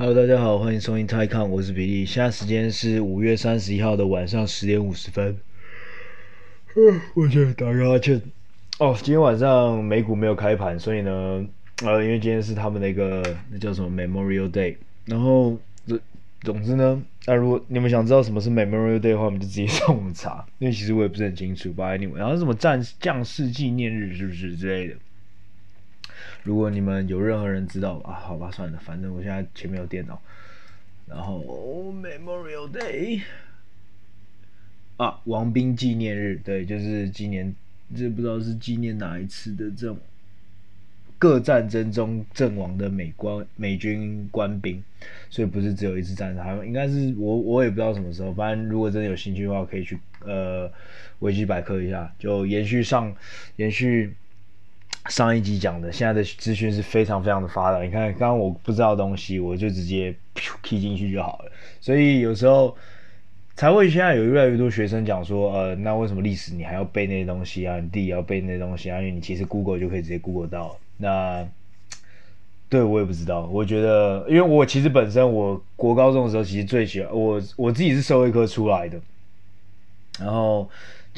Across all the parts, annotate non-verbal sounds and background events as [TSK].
Hello，大家好，欢迎收听泰康，我是比利。现在时间是五月三十一号的晚上十点五十分。我去打个哈欠。哦，今天晚上美股没有开盘，所以呢，呃，因为今天是他们那个那叫什么 Memorial Day。然后，这总之呢，那如果你们想知道什么是 Memorial Day 的话，我们就直接上网查，因为其实我也不是很清楚。But anyway，然后什么战将士纪念日是不是之类的？如果你们有任何人知道啊，好吧，算了，反正我现在前面有电脑。然后、Memorial Day 啊，王兵纪念日，对，就是纪念，这不知道是纪念哪一次的这种各战争中阵亡的美官美军官兵，所以不是只有一次战争，还应该是我我也不知道什么时候，反正如果真的有兴趣的话，可以去呃维基百科一下，就延续上延续。上一集讲的，现在的资讯是非常非常的发达。你看，刚刚我不知道东西，我就直接 k 进去就好了。所以有时候才会现在有越来越多学生讲说，呃，那为什么历史你还要背那些东西啊？你弟也要背那些东西啊？因为你其实 Google 就可以直接 Google 到。那对我也不知道，我觉得，因为我其实本身我国高中的时候其实最喜欢我我自己是社会科出来的，然后。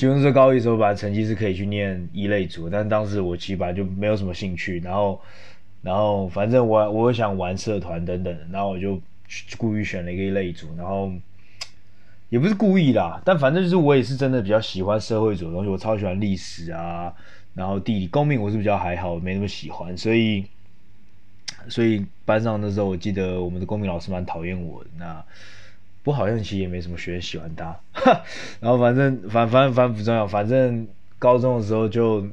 基本上高一的时候，本来成绩是可以去念一类组，但当时我其实本来就没有什么兴趣，然后，然后反正我我想玩社团等等，然后我就故意选了一个一类组，然后 [TSK] 也不是故意啦，但反正就是我也是真的比较喜欢社会组的东西，我超喜欢历史啊，然后地理、公民我是比较还好，没那么喜欢，所以，所以班上的时候，我记得我们的公民老师蛮讨厌我的那。不好像其实也没什么学生喜欢他，[LAUGHS] 然后反正反反反不重要，反正高中的时候就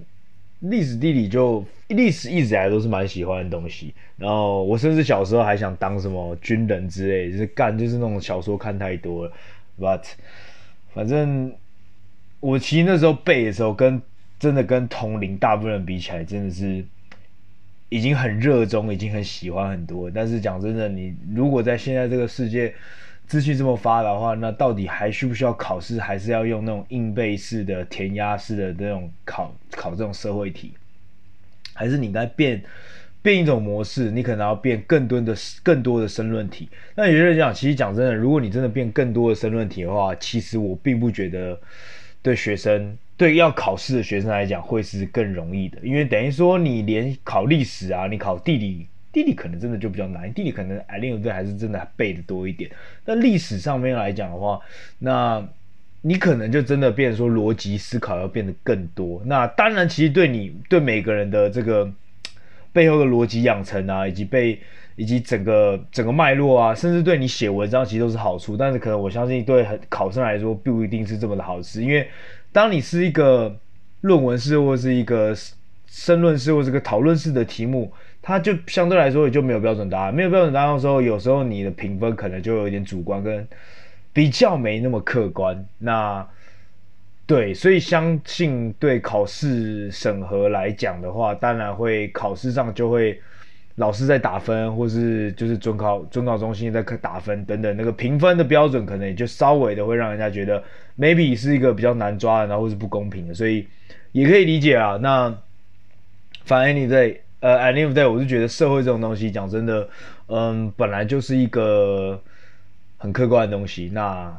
历史地理就历史一直以来都是蛮喜欢的东西，然后我甚至小时候还想当什么军人之类，就是干就是那种小说看太多了，but 反正我其实那时候背的时候跟真的跟同龄大部分人比起来，真的是已经很热衷，已经很喜欢很多，但是讲真的，你如果在现在这个世界。资讯这么发达的话，那到底还需不需要考试？还是要用那种硬背式的、填鸭式的那种考考这种社会题？还是你应该变变一种模式？你可能要变更多的更多的申论题。那有些人讲，其实讲真的，如果你真的变更多的申论题的话，其实我并不觉得对学生对要考试的学生来讲会是更容易的，因为等于说你连考历史啊，你考地理。地理可能真的就比较难，地理可能哎，另外对还是真的背的多一点。但历史上面来讲的话，那你可能就真的变说逻辑思考要变得更多。那当然，其实对你对每个人的这个背后的逻辑养成啊，以及被以及整个整个脉络啊，甚至对你写文章其实都是好处。但是可能我相信对考生来说并，不一定是这么的好事，因为当你是一个论文式或是一个申论式或是个讨论式的题目。它就相对来说也就没有标准答案，没有标准答案的时候，有时候你的评分可能就有一点主观，跟比较没那么客观。那对，所以相信对考试审核来讲的话，当然会考试上就会老师在打分，或是就是准考准考中心在打分等等，那个评分的标准可能也就稍微的会让人家觉得 maybe 是一个比较难抓的，然后是不公平的，所以也可以理解啊。那反正你在。呃，at the end of the day，我是觉得社会这种东西，讲真的，嗯，本来就是一个很客观的东西。那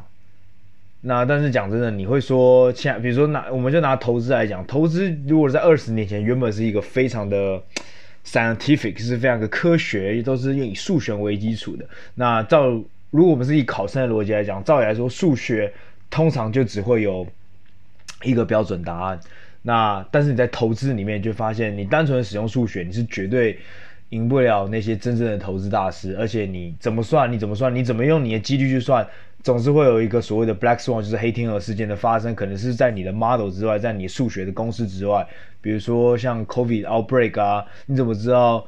那但是讲真的，你会说，现在比如说拿我们就拿投资来讲，投资如果在二十年前原本是一个非常的 scientific，是非常的科学，都是以数学为基础的。那照如果我们是以考生的逻辑来讲，照理来说，数学通常就只会有一个标准答案。那但是你在投资里面就发现，你单纯的使用数学，你是绝对赢不了那些真正的投资大师。而且你怎么算，你怎么算，你怎么用你的几率去算，总是会有一个所谓的 black swan，就是黑天鹅事件的发生，可能是在你的 model 之外，在你数学的公式之外。比如说像 COVID outbreak 啊，你怎么知道，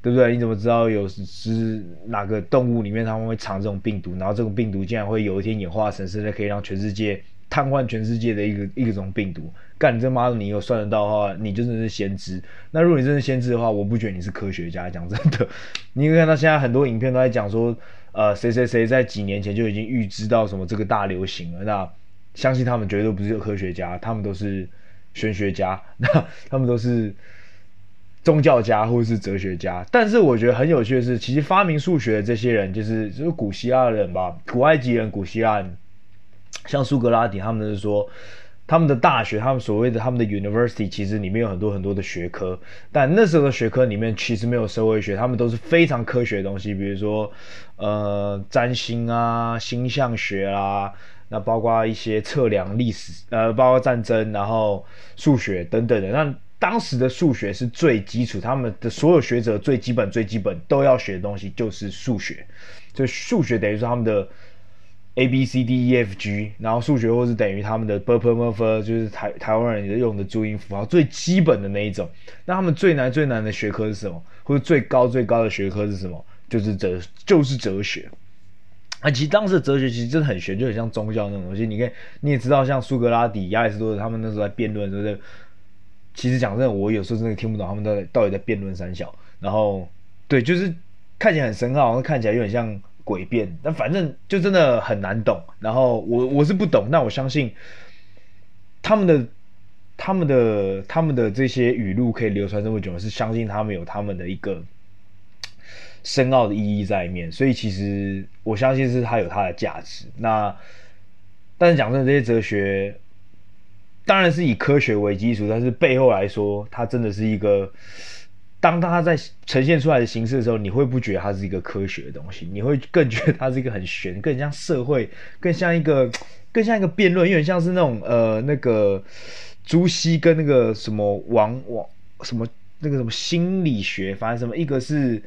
对不对？你怎么知道有是哪个动物里面他们会藏这种病毒，然后这种病毒竟然会有一天演化成是可以让全世界。瘫痪全世界的一个一种病毒，干你这妈的，你有算得到的话，你就真是先知。那如果你真是先知的话，我不觉得你是科学家。讲真的，你会看到现在很多影片都在讲说，呃，谁谁谁在几年前就已经预知到什么这个大流行了。那相信他们绝对不是科学家，他们都是玄学家。[LAUGHS] 那他们都是。宗教家或者是哲学家。但是我觉得很有趣的是，其实发明数学的这些人，就是就是古希腊人吧，古埃及人、古希腊，像苏格拉底，他们是说。他们的大学，他们所谓的他们的 university，其实里面有很多很多的学科，但那时候的学科里面其实没有社会学，他们都是非常科学的东西，比如说，呃，占星啊、星象学啊，那包括一些测量历史，呃，包括战争，然后数学等等的。那当时的数学是最基础，他们的所有学者最基本、最基本都要学的东西就是数学，就数学等于说他们的。A B C D E F G，然后数学或是等于他们的 b u r p e r m u r f e r 就是台台湾人用的注音符号最基本的那一种。那他们最难最难的学科是什么？或者最高最高的学科是什么？就是哲就是哲学。啊，其实当时的哲学其实真的很玄，就很像宗教那种东西。你看你也知道，像苏格拉底、亚里士多德他们那时候在辩论，就是其实讲真的，我有时候真的听不懂他们到底到底在辩论三小。然后对，就是看起来很深奥，看起来有点像。诡辩，但反正就真的很难懂。然后我我是不懂，但我相信他们的、他们的、他们的这些语录可以流传这么久，是相信他们有他们的一个深奥的意义在里面。所以其实我相信是它有它的价值。那但是讲真的，这些哲学当然是以科学为基础，但是背后来说，它真的是一个。当它在呈现出来的形式的时候，你会不觉得它是一个科学的东西？你会更觉得它是一个很玄，更像社会，更像一个，更像一个辩论，有点像是那种呃那个朱熹跟那个什么王王什么那个什么心理学，反正什么一个是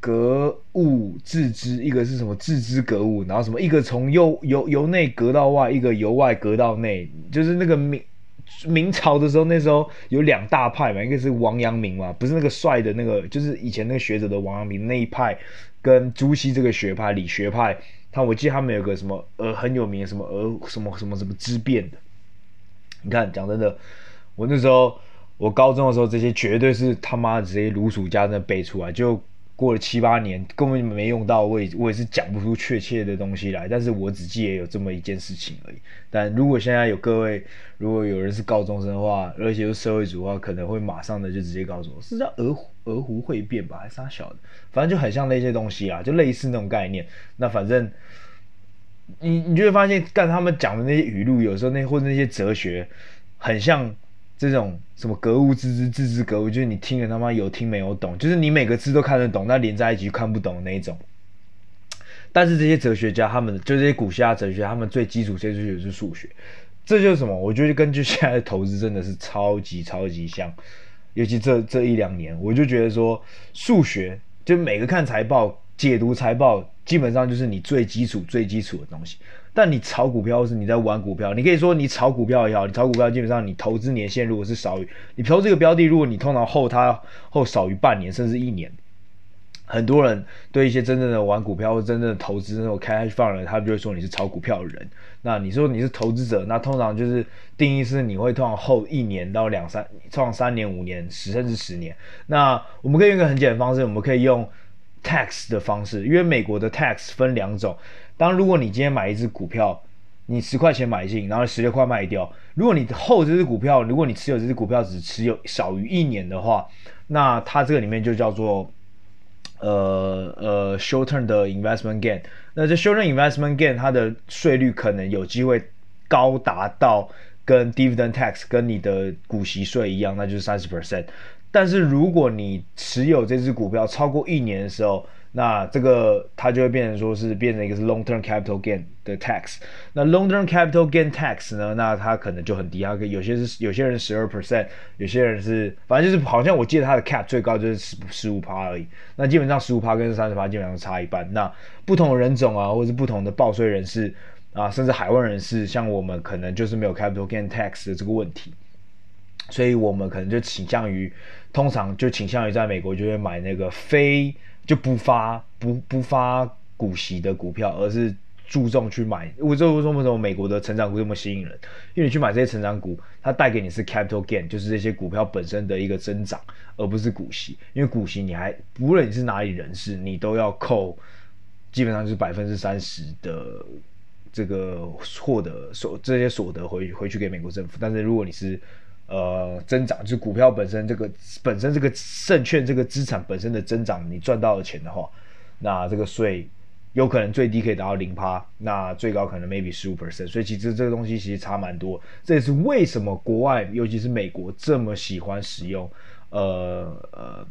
格物致知，一个是什么致知格物，然后什么一个从由由由内格到外，一个由外格到内，就是那个名。明朝的时候，那时候有两大派嘛，一个是王阳明嘛，不是那个帅的那个，就是以前那个学者的王阳明那一派，跟朱熹这个学派理学派，他我记得他们有个什么呃很有名的什么呃什么什么什么之变的。你看，讲真的，我那时候我高中的时候，这些绝对是他妈直接如数家珍背出来就。过了七八年，根本没用到，我也我也是讲不出确切的东西来。但是我只记得有这么一件事情而已。但如果现在有各位，如果有人是高中生的话，而且是社会主义的话，可能会马上的就直接告诉我，是叫鹅鹅湖会变吧，还是啥小的？反正就很像那些东西啊，就类似那种概念。那反正你你就会发现，干他们讲的那些语录，有时候那或者那些哲学，很像。这种什么格物致知，致知格物，就是你听了他妈有听没有懂，就是你每个字都看得懂，那连在一起看不懂的那一种。但是这些哲学家，他们就这些古希腊哲学，他们最基础、最基础的是数学。这就是什么？我觉得根据现在的投资真的是超级超级像，尤其这这一两年，我就觉得说数学，就每个看财报、解读财报，基本上就是你最基础、最基础的东西。但你炒股票是你在玩股票，你可以说你炒股票也好，你炒股票基本上你投资年限如果是少于你投这个标的，如果你通常后它后少于半年甚至一年，很多人对一些真正的玩股票或真正的投资那种开放人，他就会说你是炒股票的人。那你说你是投资者，那通常就是定义是你会通常后一年到两三，通常三年五年十甚至十年。那我们可以用一个很简单的方式，我们可以用 tax 的方式，因为美国的 tax 分两种。当如果你今天买一只股票，你十块钱买进，然后十六块卖掉。如果你后这只股票，如果你持有这只股票只持有少于一年的话，那它这个里面就叫做呃呃 short term 的 investment gain。那这 short term investment gain 它的税率可能有机会高达到跟 dividend tax 跟你的股息税一样，那就是三十 percent。但是如果你持有这只股票超过一年的时候，那这个它就会变成说是变成一个是 long term capital gain 的 tax。那 long term capital gain tax 呢？那它可能就很低，它可以有些是有些人十二 percent，有些人是反正就是好像我记得它的 cap 最高就是十十五趴而已。那基本上十五趴跟三十趴基本上差一半。那不同的人种啊，或者是不同的报税人士啊，甚至海外人士，像我们可能就是没有 capital gain tax 的这个问题，所以我们可能就倾向于，通常就倾向于在美国就会买那个非。就不发不不发股息的股票，而是注重去买。我这为什么美国的成长股这么吸引人？因为你去买这些成长股，它带给你是 capital gain，就是这些股票本身的一个增长，而不是股息。因为股息你还无论你是哪里人士，你都要扣，基本上是百分之三十的这个获得所这些所得回回去给美国政府。但是如果你是呃增长，就是股票本身这个本身这个证券这个资产本身的增长，你赚到的钱的话，那这个税有可能最低可以达到零趴，那最高可能 maybe 十五 percent，所以其实这个东西其实差蛮多。这也是为什么国外尤其是美国这么喜欢使用呃呃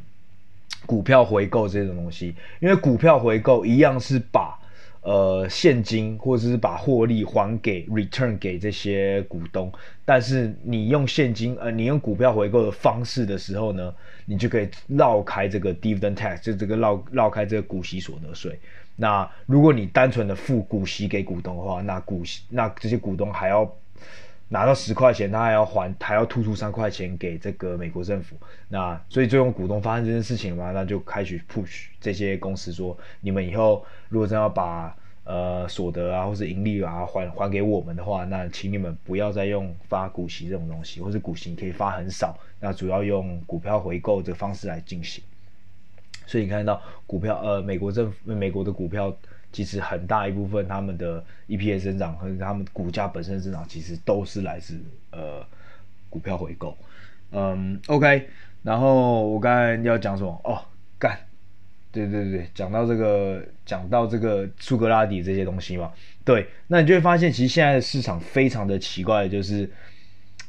股票回购这种东西，因为股票回购一样是把。呃，现金或者是把获利还给 return 给这些股东，但是你用现金呃，你用股票回购的方式的时候呢，你就可以绕开这个 dividend tax，就这个绕绕开这个股息所得税。那如果你单纯的付股息给股东的话，那股息那这些股东还要。拿到十块钱，他还要还，还要吐出三块钱给这个美国政府。那所以最终股东发生这件事情嘛，那就开始 push 这些公司说，你们以后如果真要把呃所得啊或者盈利啊还还给我们的话，那请你们不要再用发股息这种东西，或者股息可以发很少，那主要用股票回购的方式来进行。所以你看到股票呃美国政府美国的股票。其实很大一部分他们的 EPS 增长和他们股价本身增长，其实都是来自呃股票回购。嗯，OK。然后我刚才要讲什么？哦，干，对对对，讲到这个，讲到这个苏格拉底这些东西嘛。对，那你就会发现，其实现在的市场非常的奇怪，就是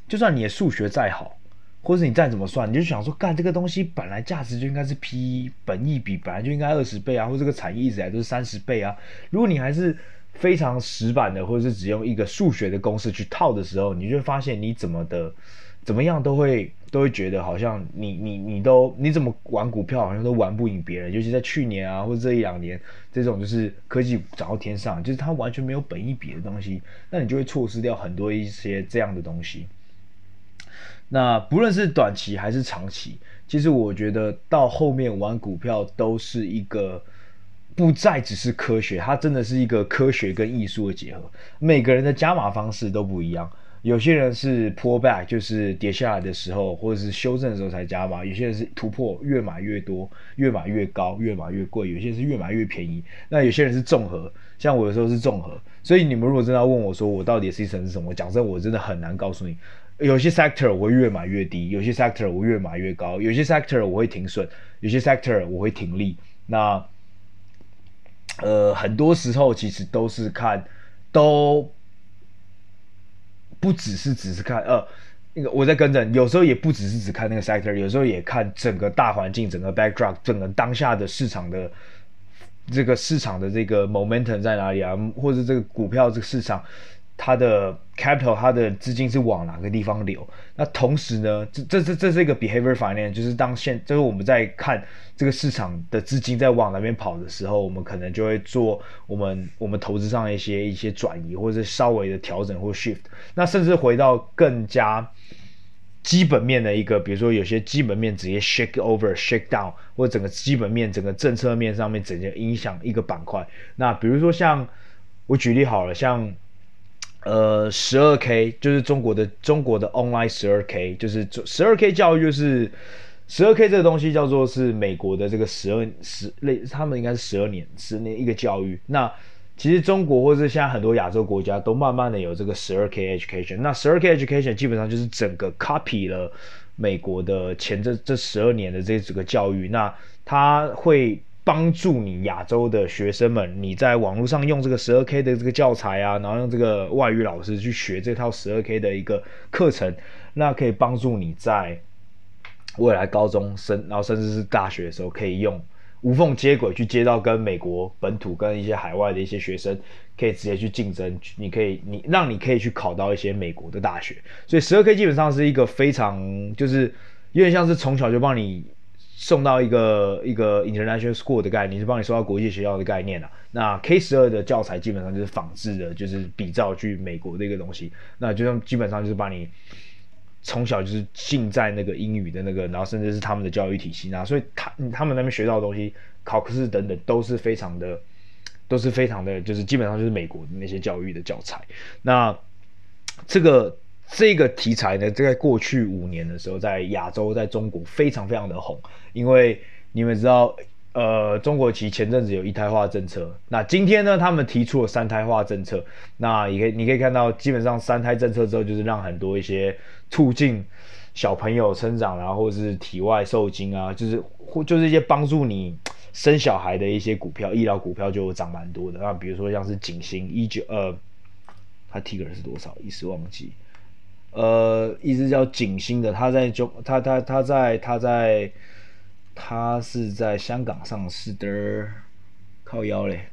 就算你的数学再好。或者你再怎么算，你就想说，干这个东西本来价值就应该是 P 本益比本来就应该二十倍啊，或这个产业一直来都是三十倍啊。如果你还是非常死板的，或者是只用一个数学的公式去套的时候，你就会发现你怎么的怎么样都会都会觉得好像你你你都你怎么玩股票好像都玩不赢别人。尤其在去年啊，或者这一两年这种就是科技涨到天上，就是它完全没有本益比的东西，那你就会错失掉很多一些这样的东西。那不论是短期还是长期，其实我觉得到后面玩股票都是一个不再只是科学，它真的是一个科学跟艺术的结合。每个人的加码方式都不一样，有些人是 pull back，就是跌下来的时候或者是修正的时候才加码；有些人是突破，越买越多，越买越高，越买越贵；有些人是越买越便宜。那有些人是综合，像我有时候是综合。所以你们如果真的要问我说我到底是一层是什么，讲真，我真的很难告诉你。有些 sector 我会越买越低，有些 sector 我越买越高，有些 sector 我会停损，有些 sector 我会停利。那呃，很多时候其实都是看，都不只是只是看呃，那个我在跟着，有时候也不只是只看那个 sector，有时候也看整个大环境、整个 backdrop、整个当下的市场的这个市场的这个 momentum 在哪里啊，或者这个股票这个市场。它的 capital，它的资金是往哪个地方流？那同时呢，这这这这是一个 behavior finance，就是当现就是我们在看这个市场的资金在往哪边跑的时候，我们可能就会做我们我们投资上一些一些转移，或者是稍微的调整或 shift。那甚至回到更加基本面的一个，比如说有些基本面直接 shake over、shake down，或者整个基本面、整个政策面上面直接影响一个板块。那比如说像我举例好了，像。呃，十二 K 就是中国的中国的 online 十二 K，就是十二 K 教育，就是十二 K 这个东西叫做是美国的这个十二十类，他们应该是十二年十年一个教育。那其实中国或是现在很多亚洲国家都慢慢的有这个十二 K education。那十二 K education 基本上就是整个 copy 了美国的前这这十二年的这几个教育。那它会。帮助你亚洲的学生们，你在网络上用这个十二 K 的这个教材啊，然后用这个外语老师去学这套十二 K 的一个课程，那可以帮助你在未来高中生，然后甚至是大学的时候，可以用无缝接轨去接到跟美国本土跟一些海外的一些学生，可以直接去竞争。你可以，你让你可以去考到一些美国的大学。所以十二 K 基本上是一个非常，就是有点像是从小就帮你。送到一个一个 international school 的概念，是帮你送到国际学校的概念啊。那 K 十二的教材基本上就是仿制的，就是比照去美国的一个东西。那就像基本上就是把你从小就是浸在那个英语的那个，然后甚至是他们的教育体系啊，所以他他们那边学到的东西，考试等等都是非常的，都是非常的，就是基本上就是美国的那些教育的教材。那这个。这个题材呢，在过去五年的时候，在亚洲，在中国非常非常的红，因为你们知道，呃，中国其实前阵子有一胎化政策，那今天呢，他们提出了三胎化政策，那也可以，你可以看到，基本上三胎政策之后，就是让很多一些促进小朋友成长然后，或是体外受精啊，就是或就是一些帮助你生小孩的一些股票，医疗股票就涨蛮多的。那比如说像是景兴一九呃，它提格是多少？一时忘记。呃，一直叫景兴的，它在中，它它它在它在它是在香港上市的，靠腰嘞。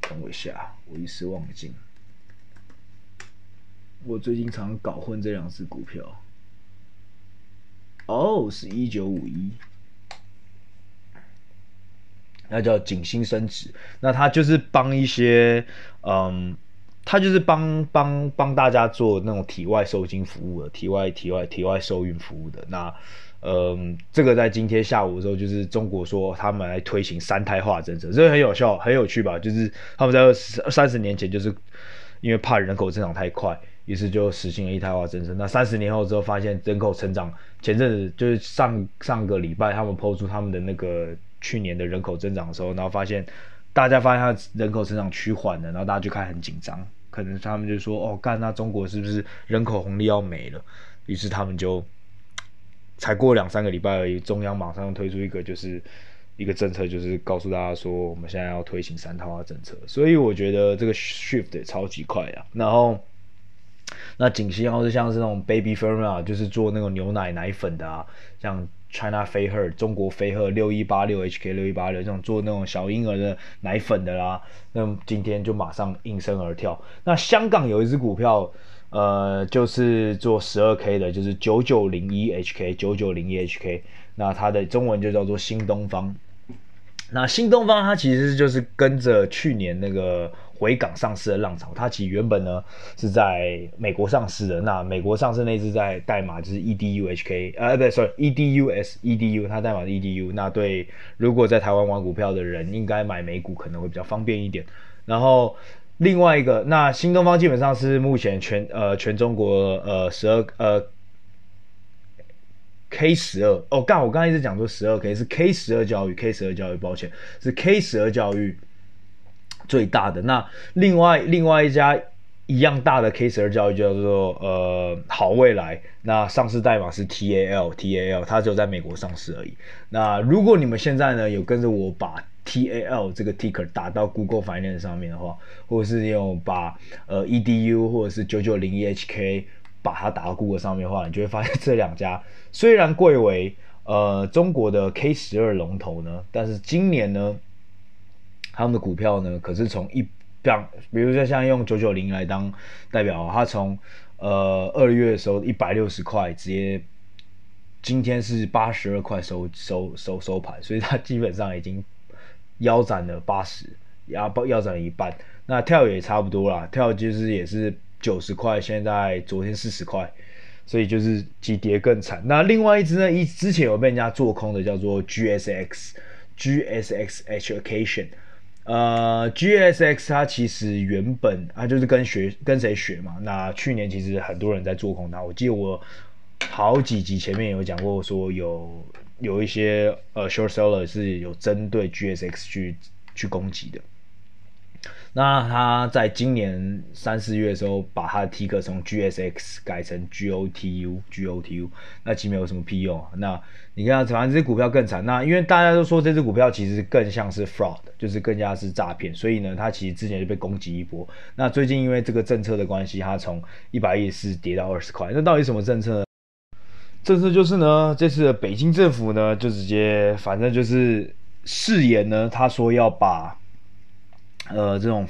等我一下，我一时忘记。我最近常搞混这两只股票。哦，是一九五一，那叫景兴升值。那他就是帮一些，嗯，他就是帮帮帮大家做那种体外受精服务的，体外体外体外受孕服务的。那，嗯，这个在今天下午的时候，就是中国说他们来推行三胎化政策，这个很有效，很有趣吧？就是他们在二十三十年前，就是因为怕人口增长太快。于是就实行了一胎化政策。那三十年后之后，发现人口成长，前阵子就是上上个礼拜，他们抛出他们的那个去年的人口增长的时候，然后发现大家发现他人口成长趋缓了，然后大家就开始很紧张，可能他们就说：“哦，干，那中国是不是人口红利要没了？”于是他们就才过两三个礼拜而已，中央马上推出一个就是一个政策，就是告诉大家说，我们现在要推行三胎化政策。所以我觉得这个 shift 超级快啊，然后。那景兴，或是像是那种 baby formula，就是做那种牛奶奶粉的啊，像 China 飞鹤、中国飞鹤六一八六 HK 六一八六这种做那种小婴儿的奶粉的啦，那今天就马上应声而跳。那香港有一只股票，呃，就是做十二 K 的，就是九九零一 HK 九九零一 HK，那它的中文就叫做新东方。那新东方它其实就是跟着去年那个。回港上市的浪潮，它其实原本呢是在美国上市的。那美国上市那支在代码就是 EDUHK，呃，不对，sorry，EDUS，EDU，它代码是 EDU。那对如果在台湾玩股票的人，应该买美股可能会比较方便一点。然后另外一个，那新东方基本上是目前全呃全中国呃十二呃 K 十二哦，干我刚刚一直讲说十二 K 是 K 十二教育，K 十二教育，抱歉是 K 十二教育。最大的那另外另外一家一样大的 K 十二教育叫做呃好未来，那上市代码是 TAL TAL，它只有在美国上市而已。那如果你们现在呢有跟着我把 TAL 这个 ticker 打到 Google Finance 上面的话，或者是有把呃 EDU 或者是九九零一 HK 把它打到 Google 上面的话，你就会发现这两家虽然贵为呃中国的 K 十二龙头呢，但是今年呢。他们的股票呢，可是从一像，比如说像用九九零来当代表，它从呃二月的时候一百六十块，直接今天是八十二块收收收收盘，所以它基本上已经腰斩了八十，腰腰斩了一半。那跳也差不多啦，跳就是也是九十块，现在昨天四十块，所以就是急跌更惨。那另外一只呢，一之前有被人家做空的，叫做 GSX GSX Education。呃，GSX 它其实原本它就是跟学跟谁学嘛？那去年其实很多人在做空它，我记得我好几集前面有讲过，说有有一些呃 short seller 是有针对 GSX 去去攻击的。那他在今年三四月的时候，把他的 ticker 从 GSX 改成 GOTU，GOTU，那其实没有什么屁用。那你看，反正这支股票更惨。那因为大家都说这支股票其实更像是 fraud，就是更加是诈骗，所以呢，它其实之前就被攻击一波。那最近因为这个政策的关系，它从一百一十四跌到二十块。那到底什么政策呢？政策就是呢，这次的北京政府呢，就直接反正就是誓言呢，他说要把。呃，这种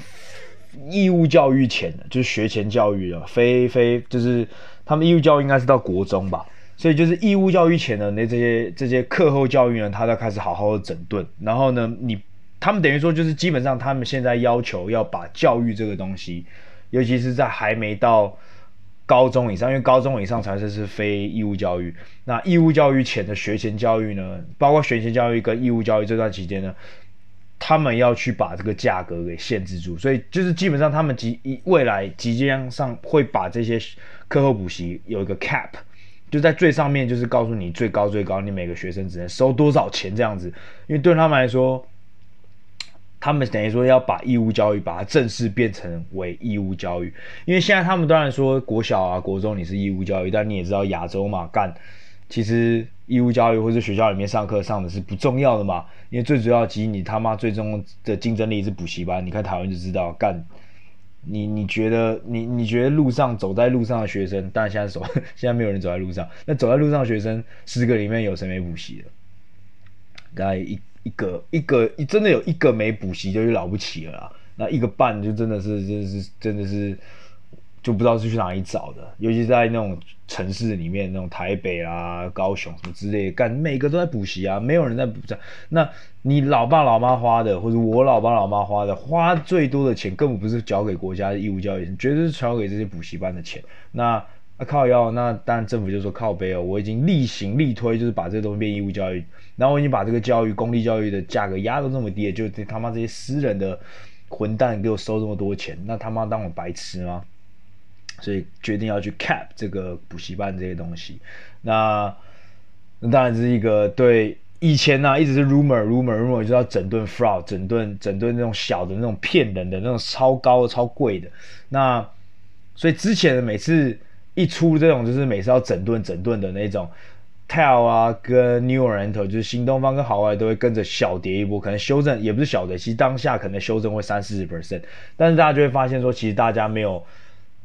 义务教育钱的，就是学前教育了，非非就是他们义务教育应该是到国中吧，所以就是义务教育前的那这些这些课后教育呢，他都开始好好的整顿。然后呢，你他们等于说就是基本上他们现在要求要把教育这个东西，尤其是在还没到高中以上，因为高中以上才是是非义务教育。那义务教育前的学前教育呢，包括学前教育跟义务教育这段期间呢。他们要去把这个价格给限制住，所以就是基本上他们即未来即将上会把这些课后补习有一个 cap，就在最上面就是告诉你最高最高，你每个学生只能收多少钱这样子，因为对他们来说。他们等于说要把义务教育把它正式变成为义务教育，因为现在他们当然说国小啊、国中你是义务教育，但你也知道亚洲嘛，干，其实义务教育或者学校里面上课上的是不重要的嘛，因为最主要其实你他妈最终的竞争力是补习班，你看台湾就知道干，你你觉得你你觉得路上走在路上的学生，但现在走 [LAUGHS] 现在没有人走在路上，那走在路上的学生十个里面有谁没补习的？大概一。一个一个真的有一个没补习就是了不起了啦，那一个半就真的是真的是真的是就不知道是去哪里找的，尤其在那种城市里面，那种台北啊、高雄什么之类的，干每个都在补习啊，没有人在补习。那你老爸老妈花的，或者我老爸老妈花的，花最多的钱根本不是交给国家的义务教育，绝对是交给这些补习班的钱。那啊靠腰，那当然政府就说靠北哦，我已经力行力推，就是把这东西变义务教育，然后我已经把这个教育公立教育的价格压到这么低，就他妈这些私人的混蛋给我收这么多钱，那他妈当我白痴吗？所以决定要去 cap 这个补习班这些东西，那那当然是一个对以前呢、啊、一直是 rumor rumor rumor 就要整顿 fraud 整顿整顿那种小的那种骗人的那种超高的超贵的，那所以之前的每次。一出这种就是每次要整顿整顿的那种 Tell 啊跟 New Oriental 就是新东方跟好外都会跟着小跌一波，可能修正也不是小的，其实当下可能修正会三四十 percent，但是大家就会发现说，其实大家没有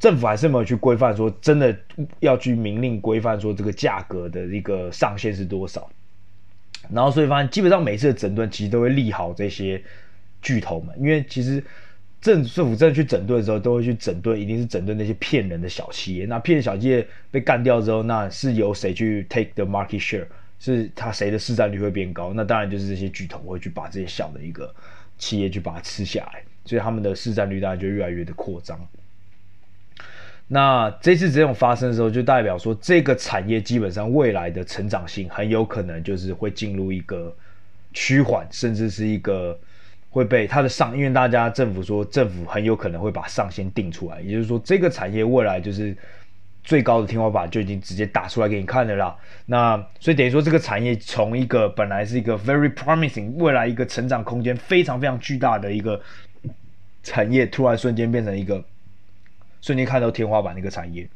政府还是没有去规范说，真的要去明令规范说这个价格的一个上限是多少，然后所以发现基本上每次的整顿其实都会利好这些巨头们，因为其实。政政府真的去整顿的时候，都会去整顿，一定是整顿那些骗人的小企业。那骗人小企业被干掉之后，那是由谁去 take the market share？是他谁的市占率会变高？那当然就是这些巨头会去把这些小的一个企业去把它吃下来，所以他们的市占率当然就越来越的扩张。那这次这种发生的时候，就代表说这个产业基本上未来的成长性很有可能就是会进入一个趋缓，甚至是一个。会被它的上，因为大家政府说政府很有可能会把上限定出来，也就是说这个产业未来就是最高的天花板就已经直接打出来给你看的啦。那所以等于说这个产业从一个本来是一个 very promising 未来一个成长空间非常非常巨大的一个产业，突然瞬间变成一个瞬间看到天花板的一个产业。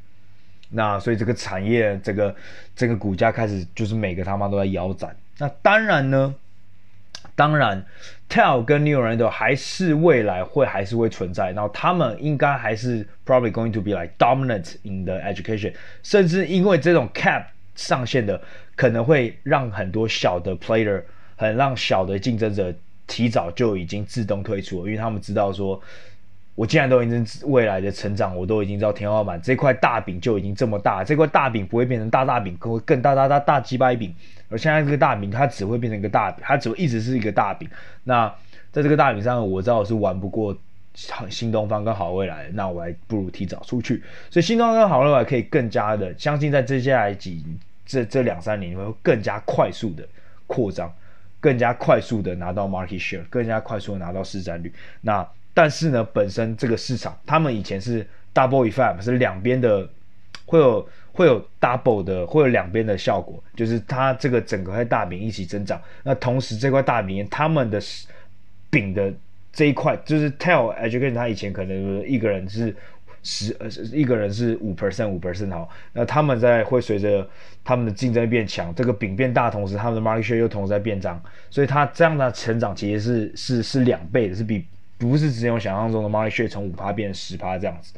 那所以这个产业这个这个股价开始就是每个他妈都在腰斩。那当然呢。当然，TEL 跟 New Oriental 还是未来会还是会存在，然后他们应该还是 probably going to be like dominant in the education，甚至因为这种 cap 上限的，可能会让很多小的 player，很让小的竞争者提早就已经自动退出，因为他们知道说，我既然都已经未来的成长，我都已经知道天花板这块大饼就已经这么大，这块大饼不会变成大大饼，会更大大大大几百饼。而现在这个大饼，它只会变成一个大饼，它只会一直是一个大饼。那在这个大饼上，我知道我是玩不过新东方跟好未来，那我还不如提早出去。所以新东方跟好未来可以更加的相信，在接下来几这这两三年会更加快速的扩张，更加快速的拿到 market share，更加快速的拿到市占率。那但是呢，本身这个市场，他们以前是 double effect，是两边的会有。会有 double 的，会有两边的效果，就是它这个整个块大饼一起增长。那同时这块大饼，他们的饼的这一块，就是 tell Education，他以前可能一个人是十呃，一个人是五 percent 五 percent 好。那他们在会随着他们的竞争变强，这个饼变大，同时他们的 market share 又同时在变涨，所以它这样的成长其实是是是两倍的，是比不是只有想象中的 market share 从五趴变十趴这样子。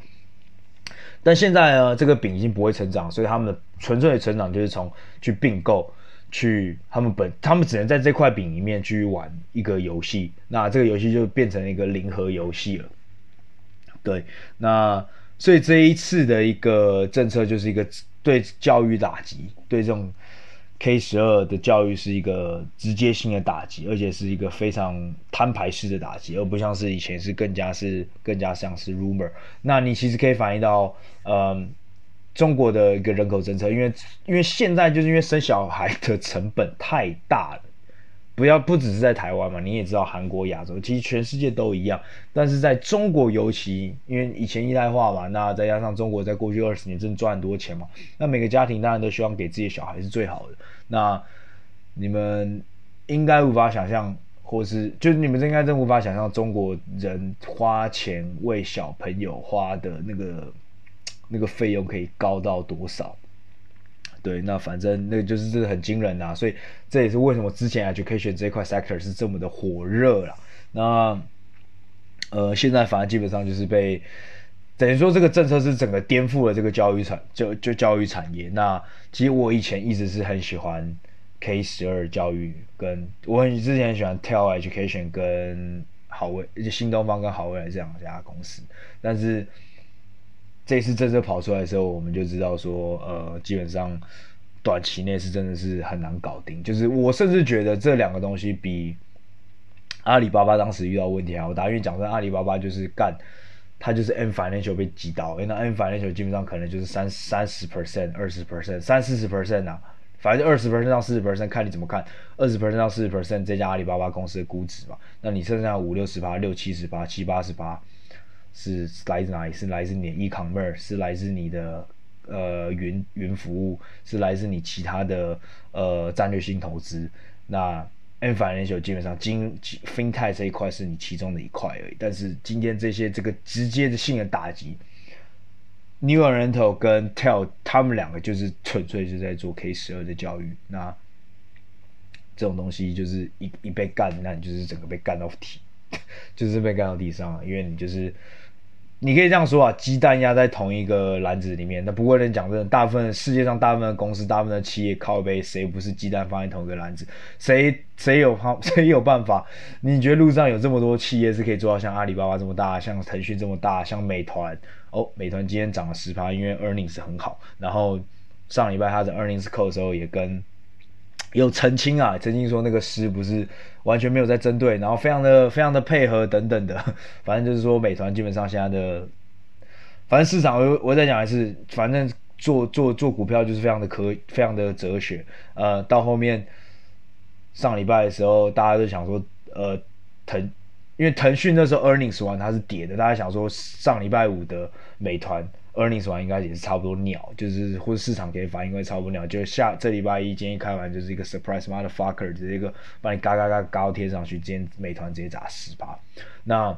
但现在呢，这个饼已经不会成长，所以他们的纯粹的成长就是从去并购，去他们本他们只能在这块饼里面去玩一个游戏，那这个游戏就变成一个零和游戏了。对，那所以这一次的一个政策就是一个对教育打击，对这种。K 十二的教育是一个直接性的打击，而且是一个非常摊牌式的打击，而不像是以前是更加是更加像是 rumor。那你其实可以反映到，嗯，中国的一个人口政策，因为因为现在就是因为生小孩的成本太大了。不要不只是在台湾嘛，你也知道韩国、亚洲，其实全世界都一样。但是在中国尤其，因为以前一代化嘛，那再加上中国在过去二十年真的赚很多钱嘛，那每个家庭当然都希望给自己的小孩是最好的。那你们应该无法想象，或是就是你们应该真无法想象中国人花钱为小朋友花的那个那个费用可以高到多少。对，那反正那个就是这个很惊人呐、啊，所以这也是为什么之前 education 这一块 sector 是这么的火热了。那呃，现在反而基本上就是被等于说这个政策是整个颠覆了这个教育产就就教育产业。那其实我以前一直是很喜欢 K 十二教育，跟我很之前很喜欢 Tell education 跟好未新东方跟好未来这两家公司，但是。这次政策跑出来的时候，我们就知道说，呃，基本上短期内是真的是很难搞定。就是我甚至觉得这两个东西比阿里巴巴当时遇到问题还要大，因为讲真，阿里巴巴就是干，它就是 Ant Financial 被击倒，因为那 Ant Financial 基本上可能就是三三十 percent、二十 percent、三四十 percent 呐，反正二十 percent 到四十 percent 看你怎么看，二十 percent 到四十 percent 这家阿里巴巴公司的估值嘛，那你剩下五六十八、六七十八、七八十八。是来自哪里？是来自你的 e-commerce，是来自你的呃云云服务，是来自你其他的呃战略性投资。那 N financial 基本上金 FinTech 这一块是你其中的一块而已。但是今天这些这个直接的性的打击，New Oriental 跟 Tell，他们两个就是纯粹是在做 K 十二的教育。那这种东西就是一一被干，那你就是整个被干到地，[LAUGHS] 就是被干到地上了，因为你就是。你可以这样说啊，鸡蛋压在同一个篮子里面。那不过人讲真的，大部分世界上大部分的公司、大部分的企业靠背，谁不是鸡蛋放在同一个篮子？谁谁有方 [LAUGHS] 谁有办法？你觉得路上有这么多企业是可以做到像阿里巴巴这么大，像腾讯这么大，像美团？哦，美团今天涨了十趴，因为 earnings 很好。然后上礼拜它的 earnings call 的时候也跟。有澄清啊，澄清说那个诗不是完全没有在针对，然后非常的非常的配合等等的，[LAUGHS] 反正就是说美团基本上现在的，反正市场我我再讲还是，反正做做做股票就是非常的科，非常的哲学，呃，到后面上礼拜的时候，大家都想说，呃，腾，因为腾讯那时候 earnings 完它是跌的，大家想说上礼拜五的美团。Earnings 完应该也是差不多鸟，就是或者市场给反应会差不多鸟，就下这礼拜一今天一开完就是一个 surprise motherfucker，直接一个把你嘎嘎嘎嘎贴上去，今天美团直接砸十趴。那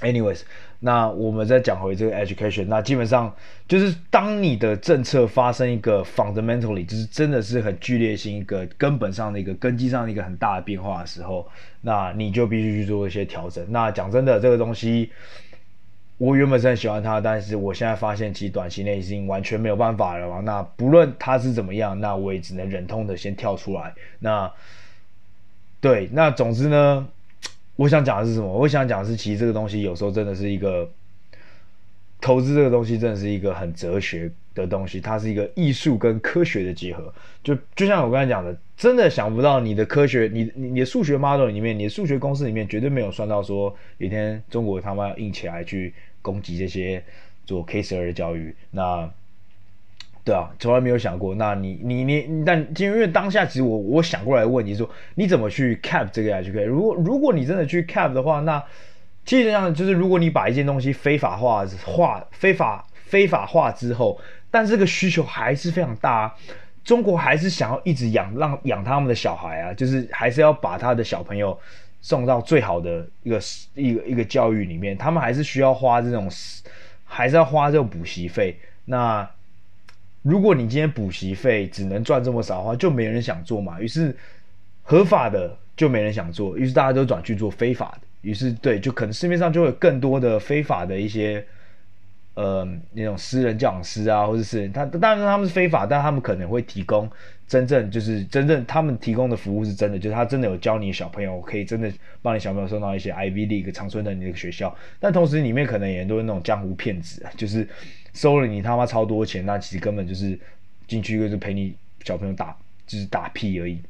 anyways，那我们再讲回这个 education，那基本上就是当你的政策发生一个 fundamentally，就是真的是很剧烈性一个根本上的一个根基上的一个很大的变化的时候，那你就必须去做一些调整。那讲真的，这个东西。我原本是很喜欢他，但是我现在发现，其实短期内已经完全没有办法了嘛。那不论他是怎么样，那我也只能忍痛的先跳出来。那对，那总之呢，我想讲的是什么？我想讲的是，其实这个东西有时候真的是一个投资，这个东西真的是一个很哲学的东西，它是一个艺术跟科学的结合。就就像我刚才讲的，真的想不到你的科学，你你你的数学 model 里面，你的数学公式里面绝对没有算到说，有一天中国他妈要硬起来去攻击这些做 K 十二的教育。那对啊，从来没有想过。那你你你，但因为当下其实我我想过来问你说，你怎么去 cap 这个 HK？如果如果你真的去 cap 的话，那基本上就是如果你把一件东西非法化化非法非法化之后。但这个需求还是非常大，中国还是想要一直养，让养他们的小孩啊，就是还是要把他的小朋友送到最好的一个一个一个教育里面，他们还是需要花这种，还是要花这种补习费。那如果你今天补习费只能赚这么少的话，就没人想做嘛。于是合法的就没人想做，于是大家都转去做非法的。于是对，就可能市面上就会有更多的非法的一些。呃，那种私人教师啊，或者是他，当然他们是非法，但他们可能会提供真正就是真正他们提供的服务是真的，就是他真的有教你小朋友，可以真的帮你小朋友送到一些 Ivy League 长春藤的那个学校，但同时里面可能也都是那种江湖骗子，就是收了你他妈超多钱，那其实根本就是进去就是陪你小朋友打就是打屁而已。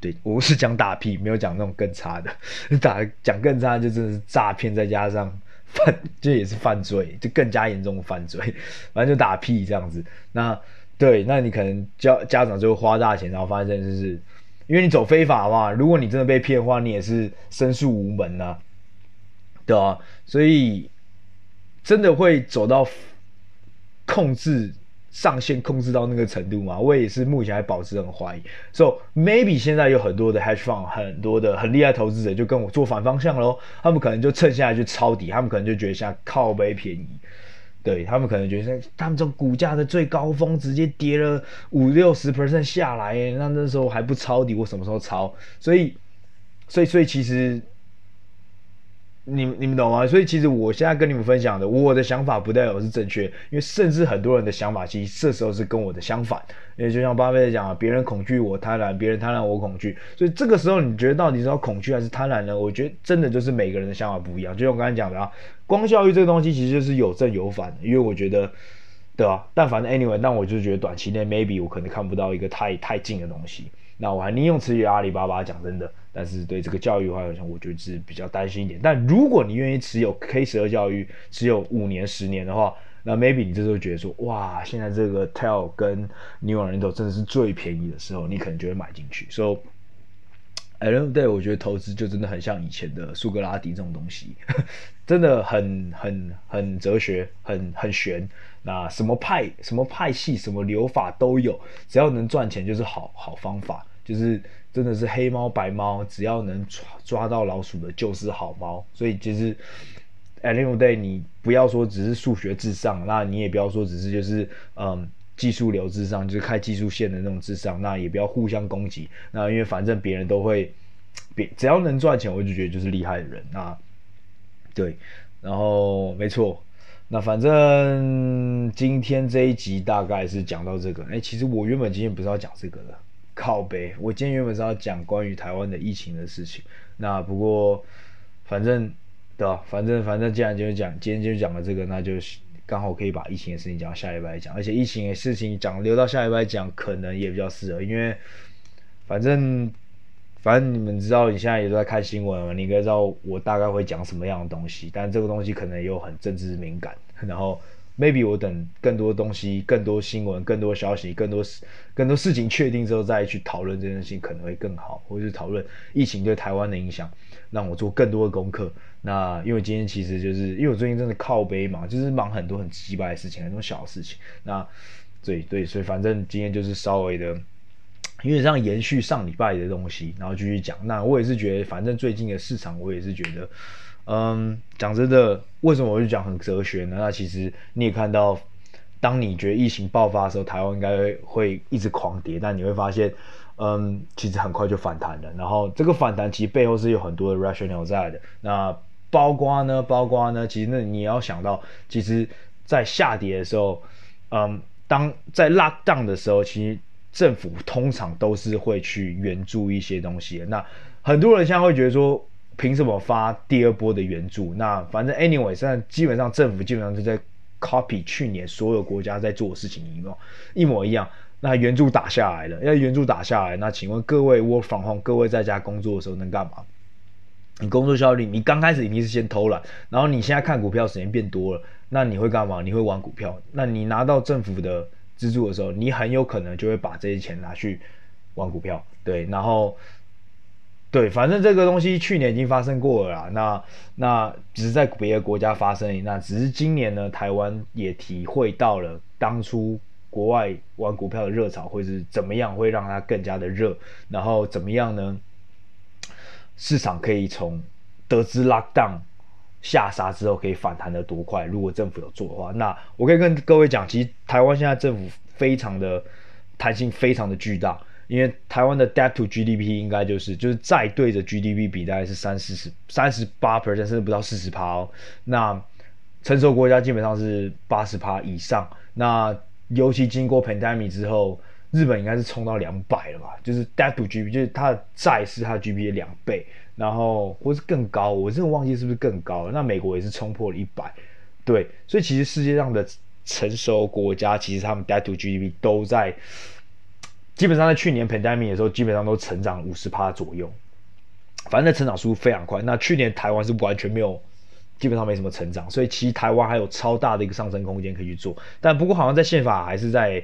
对，我是讲打屁，没有讲那种更差的，打讲更差就真的是诈骗，再加上。犯 [LAUGHS] 这也是犯罪，就更加严重的犯罪，[LAUGHS] 反正就打屁这样子。那对，那你可能家家长就会花大钱，然后发现就是，因为你走非法嘛。如果你真的被骗的话，你也是申诉无门呐、啊，对啊，所以真的会走到控制上限控制到那个程度吗？我也是目前还保持很怀疑。So maybe 现在有很多的 hedge fund，很多的很厉害投资者就跟我做反方向喽。他们可能就趁现在去抄底，他们可能就觉得现在靠北便宜，对他们可能觉得他们这股价的最高峰直接跌了五六十 percent 下来，那那时候还不抄底，我什么时候抄？所以，所以，所以其实。你你们懂吗？所以其实我现在跟你们分享的，我的想法不代表是正确，因为甚至很多人的想法其实这时候是跟我的相反。因为就像巴菲特讲啊，别人恐惧我贪婪，别人贪婪我恐惧。所以这个时候你觉得到底是要恐惧还是贪婪呢？我觉得真的就是每个人的想法不一样。就像我刚才讲的啊，光效益这个东西其实就是有正有反，因为我觉得，对吧？但反正 anyway，但我就觉得短期内 maybe 我可能看不到一个太太近的东西。那我还宁愿持有阿里巴巴，讲真的。但是对这个教育的话，好像我觉得是比较担心一点。但如果你愿意持有 K 十二教育，持有五年、十年的话，那 maybe 你这时候觉得说，哇，现在这个 TEL 跟 New Oriental 真的是最便宜的时候，你可能就会买进去。所以，I don't know，我觉得投资就真的很像以前的苏格拉底这种东西，[LAUGHS] 真的很很很哲学，很很玄。那什么派、什么派系、什么流法都有，只要能赚钱就是好好方法，就是。真的是黑猫白猫，只要能抓抓到老鼠的，就是好猫。所以其实 a n y w a y 你不要说只是数学至上，那你也不要说只是就是嗯技术流至上，就是开技术线的那种至上，那也不要互相攻击。那因为反正别人都会，别只要能赚钱，我就觉得就是厉害的人。那对，然后没错，那反正今天这一集大概是讲到这个。哎，其实我原本今天不是要讲这个的。靠北，我今天原本是要讲关于台湾的疫情的事情，那不过反正对吧？反正反正既然就是讲，今天就讲了这个，那就是刚好可以把疫情的事情讲到下礼拜讲，而且疫情的事情讲留到下礼拜讲，可能也比较适合，因为反正反正你们知道，你现在也都在看新闻嘛，你应该知道我大概会讲什么样的东西，但这个东西可能又很政治敏感，然后。Maybe 我等更多东西、更多新闻、更多消息、更多事、更多事情确定之后再去讨论这件事情可能会更好，或者是讨论疫情对台湾的影响，让我做更多的功课。那因为今天其实就是因为我最近真的靠北嘛，就是忙很多很鸡巴的事情，很多小事情。那对对，所以反正今天就是稍微的，因为这样延续上礼拜的东西，然后继续讲。那我也是觉得，反正最近的市场，我也是觉得。嗯，讲真的，为什么我就讲很哲学呢？那其实你也看到，当你觉得疫情爆发的时候，台湾应该会一直狂跌，但你会发现，嗯，其实很快就反弹了。然后这个反弹其实背后是有很多的 rationale 在的。那包括呢，包括呢，其实那你要想到，其实，在下跌的时候，嗯，当在 lockdown 的时候，其实政府通常都是会去援助一些东西的。那很多人现在会觉得说。凭什么发第二波的援助？那反正 anyway，现在基本上政府基本上就在 copy 去年所有国家在做的事情一模一模一样。那援助打下来了，要援助打下来，那请问各位 work from home，各位在家工作的时候能干嘛？你工作效率，你刚开始一定是先偷懒，然后你现在看股票时间变多了，那你会干嘛？你会玩股票？那你拿到政府的资助的时候，你很有可能就会把这些钱拿去玩股票，对，然后。对，反正这个东西去年已经发生过了啦。那那只是在别的国家发生，那只是今年呢，台湾也体会到了当初国外玩股票的热潮会是怎么样，会让它更加的热。然后怎么样呢？市场可以从得知 lockdown 下杀之后可以反弹的多快？如果政府有做的话，那我可以跟各位讲，其实台湾现在政府非常的弹性，非常的巨大。因为台湾的 debt to GDP 应该就是就是债对着 GDP 比大概是三四十三十八 percent 甚至不到四十趴哦。那成熟国家基本上是八十趴以上。那尤其经过 pandemic 之后，日本应该是冲到两百了吧？就是 debt to GDP 就是它的债是它的 GDP 的两倍，然后或是更高，我真的忘记是不是更高了。那美国也是冲破了一百，对，所以其实世界上的成熟国家其实他们 debt to GDP 都在。基本上在去年 pandemic 的时候，基本上都成长五十趴左右，反正成长速度非常快。那去年台湾是完全没有，基本上没什么成长，所以其实台湾还有超大的一个上升空间可以去做。但不过好像在宪法还是在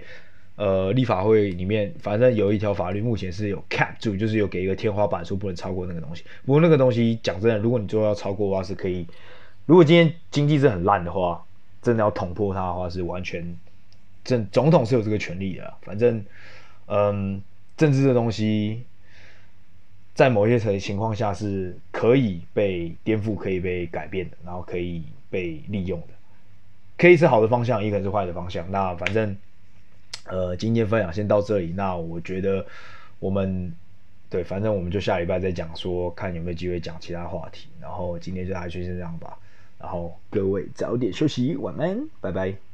呃立法会里面，反正有一条法律目前是有 cap 住，就是有给一个天花板，说不能超过那个东西。不过那个东西讲真的，如果你最后要超过的话，是可以。如果今天经济是很烂的话，真的要捅破它的话，是完全。政总统是有这个权利的，反正，嗯，政治这东西，在某些情况下是可以被颠覆、可以被改变的，然后可以被利用的，可以是好的方向，也可能是坏的方向。那反正，呃，今天分享先到这里。那我觉得我们对，反正我们就下礼拜再讲，说看有没有机会讲其他话题。然后今天就还是先这样吧。然后各位早点休息，晚安，拜拜。